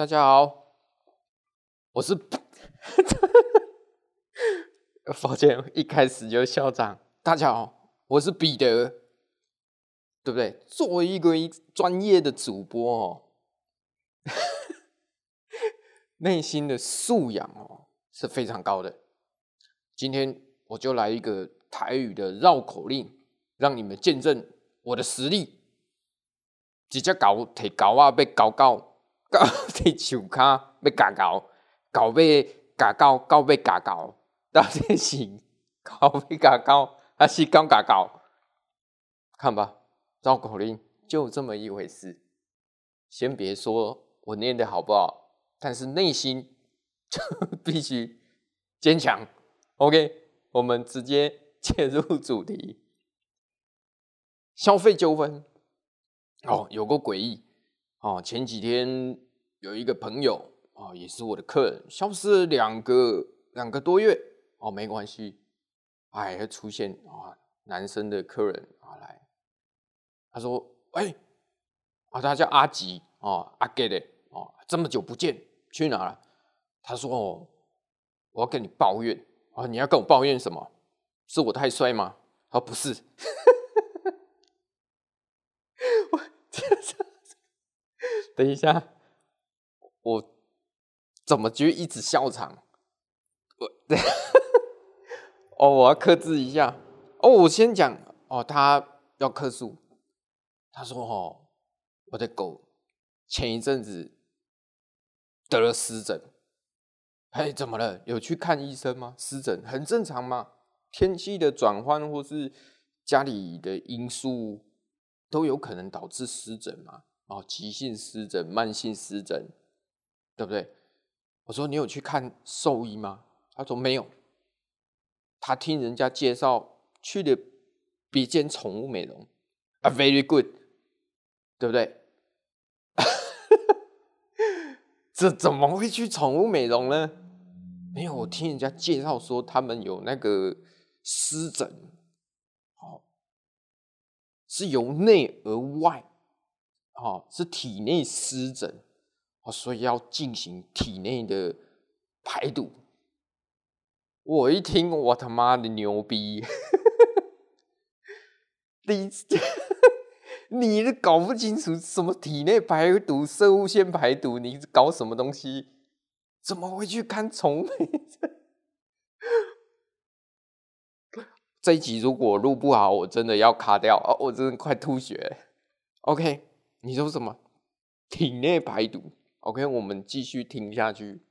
大家好，我是，抱歉，一开始就校长。大家好，我是彼得，对不对？作为一个专业的主播哦，内心的素养哦是非常高的。今天我就来一个台语的绕口令，让你们见证我的实力。直接搞提搞啊，被搞搞。狗在树骹要咬狗，狗要咬狗，狗要咬狗，到底是狗要咬狗，还是狗咬狗？看吧，绕口令就这么一回事。先别说我念的好不好，但是内心就必须坚强。OK，我们直接切入主题。消费纠纷，哦，有个诡异。哦，前几天有一个朋友哦，也是我的客人，消失了两个两个多月哦，没关系，哎，出现啊，男生的客人啊来，他说，哎，啊，他叫阿吉哦，阿吉的哦，这么久不见，去哪了？他说哦，我要跟你抱怨啊，你要跟我抱怨什么？是我太帅吗？他说，不是。我天哪等一下，我怎么就一直笑场？我 哦，我要克制一下。哦，我先讲哦，他要克诉。他说：“哦，我的狗前一阵子得了湿疹。哎，怎么了？有去看医生吗？湿疹很正常吗？天气的转换或是家里的因素都有可能导致湿疹吗？”哦，急性湿疹、慢性湿疹，对不对？我说你有去看兽医吗？他说没有，他听人家介绍去了别间宠物美容啊，very good，对不对？这怎么会去宠物美容呢？没有，我听人家介绍说他们有那个湿疹，哦，是由内而外。哦，是体内湿疹，哦，所以要进行体内的排毒。我一听，我他妈的牛逼！你 你都搞不清楚什么体内排毒、摄护腺排毒，你搞什么东西？怎么会去看虫？这一集如果录不好，我真的要卡掉哦，我真的快吐血。OK。你说什么？体内排毒？OK，我们继续听下去。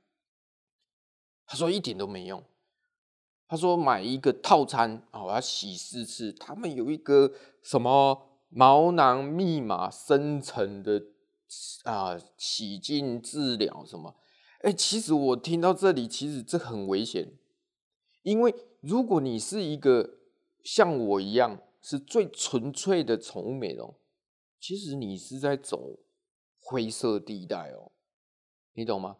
他说一点都没用。他说买一个套餐啊，我要洗四次。他们有一个什么毛囊密码生成的啊洗净治疗什么？哎，其实我听到这里，其实这很危险。因为如果你是一个像我一样是最纯粹的宠物美容。其实你是在走灰色地带哦，你懂吗？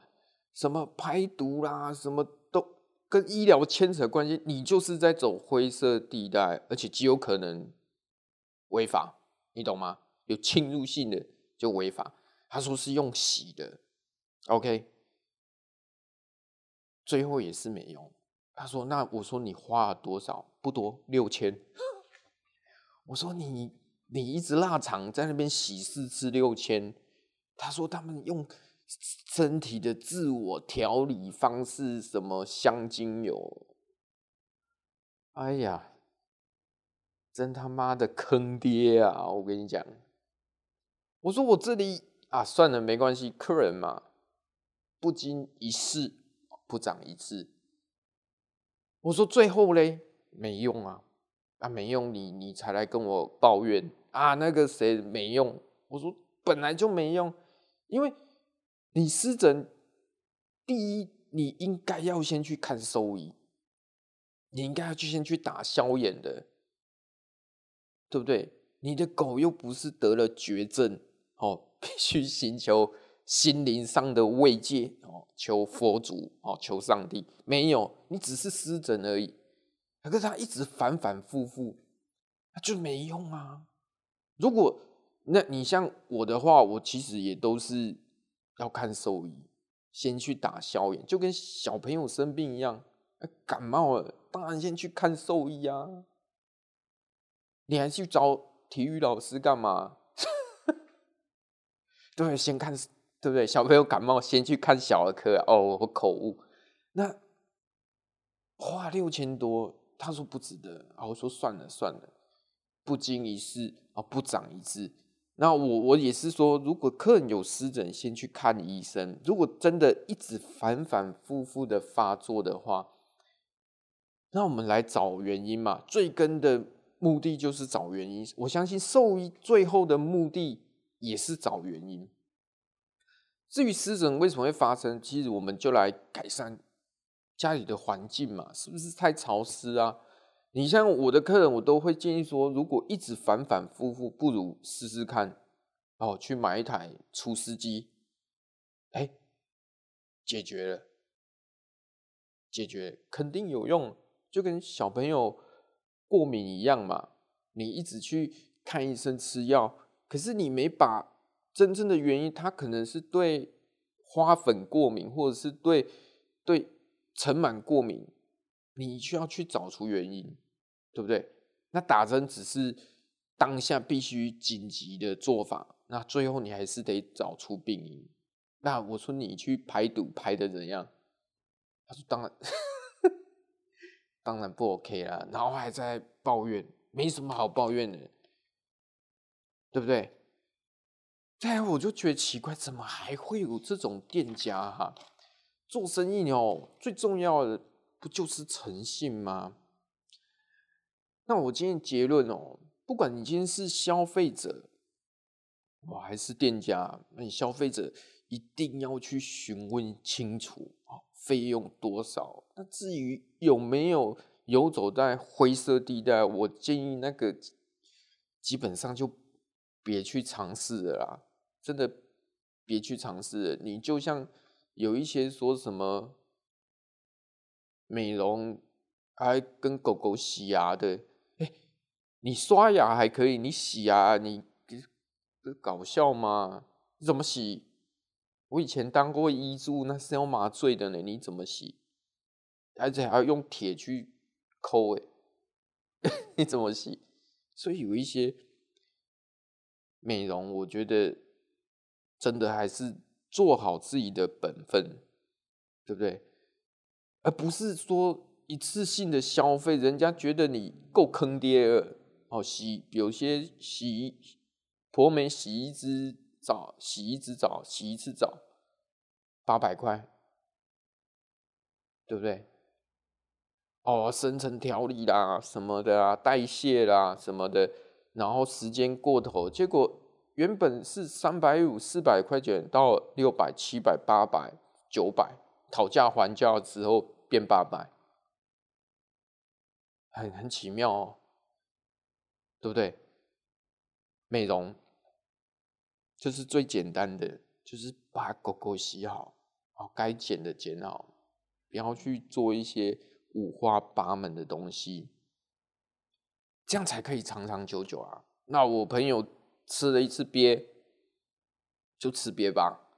什么排毒啦，什么都跟医疗牵扯关系，你就是在走灰色地带，而且极有可能违法，你懂吗？有侵入性的就违法。他说是用洗的，OK，最后也是没用。他说那我说你花了多少？不多，六千。我说你。你一直腊肠在那边洗四次六千，他说他们用身体的自我调理方式，什么香精油，哎呀，真他妈的坑爹啊！我跟你讲，我说我这里啊，算了，没关系，客人嘛，不经一事不长一智。我说最后嘞，没用啊，啊没用你，你才来跟我抱怨。啊，那个谁没用？我说本来就没用，因为你湿疹，第一你应该要先去看兽医，你应该要去先去打消炎的，对不对？你的狗又不是得了绝症哦，必须寻求心灵上的慰藉哦，求佛祖哦，求上帝，没有，你只是湿疹而已，可是他一直反反复复，那就没用啊。如果那你像我的话，我其实也都是要看兽医，先去打消炎，就跟小朋友生病一样，感冒了，当然先去看兽医啊。你还去找体育老师干嘛？对，先看，对不对？小朋友感冒，先去看小儿科。哦，我口误。那花六千多，他说不值得啊。我说算了算了，不经一事啊，不长一智。那我我也是说，如果客人有湿疹，先去看医生。如果真的一直反反复复的发作的话，那我们来找原因嘛。最根的目的就是找原因。我相信兽医最后的目的也是找原因。至于湿疹为什么会发生，其实我们就来改善家里的环境嘛，是不是太潮湿啊？你像我的客人，我都会建议说，如果一直反反复复，不如试试看，哦，去买一台除湿机，哎，解决了，解决肯定有用，就跟小朋友过敏一样嘛。你一直去看医生吃药，可是你没把真正的原因，他可能是对花粉过敏，或者是对对尘螨过敏。你需要去找出原因，对不对？那打针只是当下必须紧急的做法，那最后你还是得找出病因。那我说你去排毒排的怎样？他说当然，当然不 OK 啦，然后还在抱怨，没什么好抱怨的，对不对？再来我就觉得奇怪，怎么还会有这种店家哈？做生意哦，最重要的。不就是诚信吗？那我今天结论哦，不管你今天是消费者，我，还是店家，那你消费者一定要去询问清楚啊，费用多少？那至于有没有游走在灰色地带，我建议那个基本上就别去尝试了啦，真的别去尝试。你就像有一些说什么。美容还跟狗狗洗牙的，哎，你刷牙还可以，你洗牙你搞笑吗？你怎么洗？我以前当过医助，那是要麻醉的呢，你怎么洗？而且还要用铁去抠，哎，你怎么洗？所以有一些美容，我觉得真的还是做好自己的本分，对不对？而不是说一次性的消费，人家觉得你够坑爹了。哦，洗有些洗婆美洗一支澡，洗一支澡，洗一次澡，八百块，对不对？哦，深层调理啦，什么的啊，代谢啦，什么的，然后时间过头，结果原本是三百五、四百块钱，到六百、七百、八百、九百。讨价还价之后变八百，很很奇妙哦，对不对？美容就是最简单的，就是把狗狗洗好，哦，该剪的剪好，不要去做一些五花八门的东西，这样才可以长长久久啊。那我朋友吃了一次鳖，就吃鳖吧，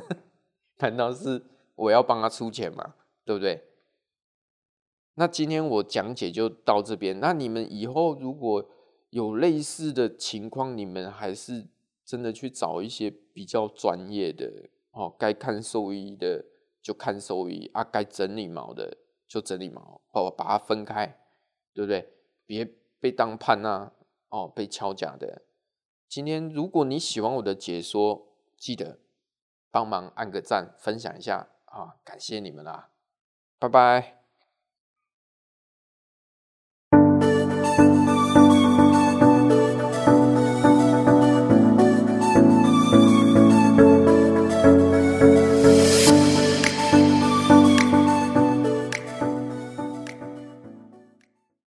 难道是？我要帮他出钱吗，对不对？那今天我讲解就到这边。那你们以后如果有类似的情况，你们还是真的去找一些比较专业的哦。该看兽医的就看兽医啊，该整理毛的就整理毛哦，把它分开，对不对？别被当叛啊哦，被敲假的。今天如果你喜欢我的解说，记得帮忙按个赞，分享一下。啊，感谢你们啦，拜拜。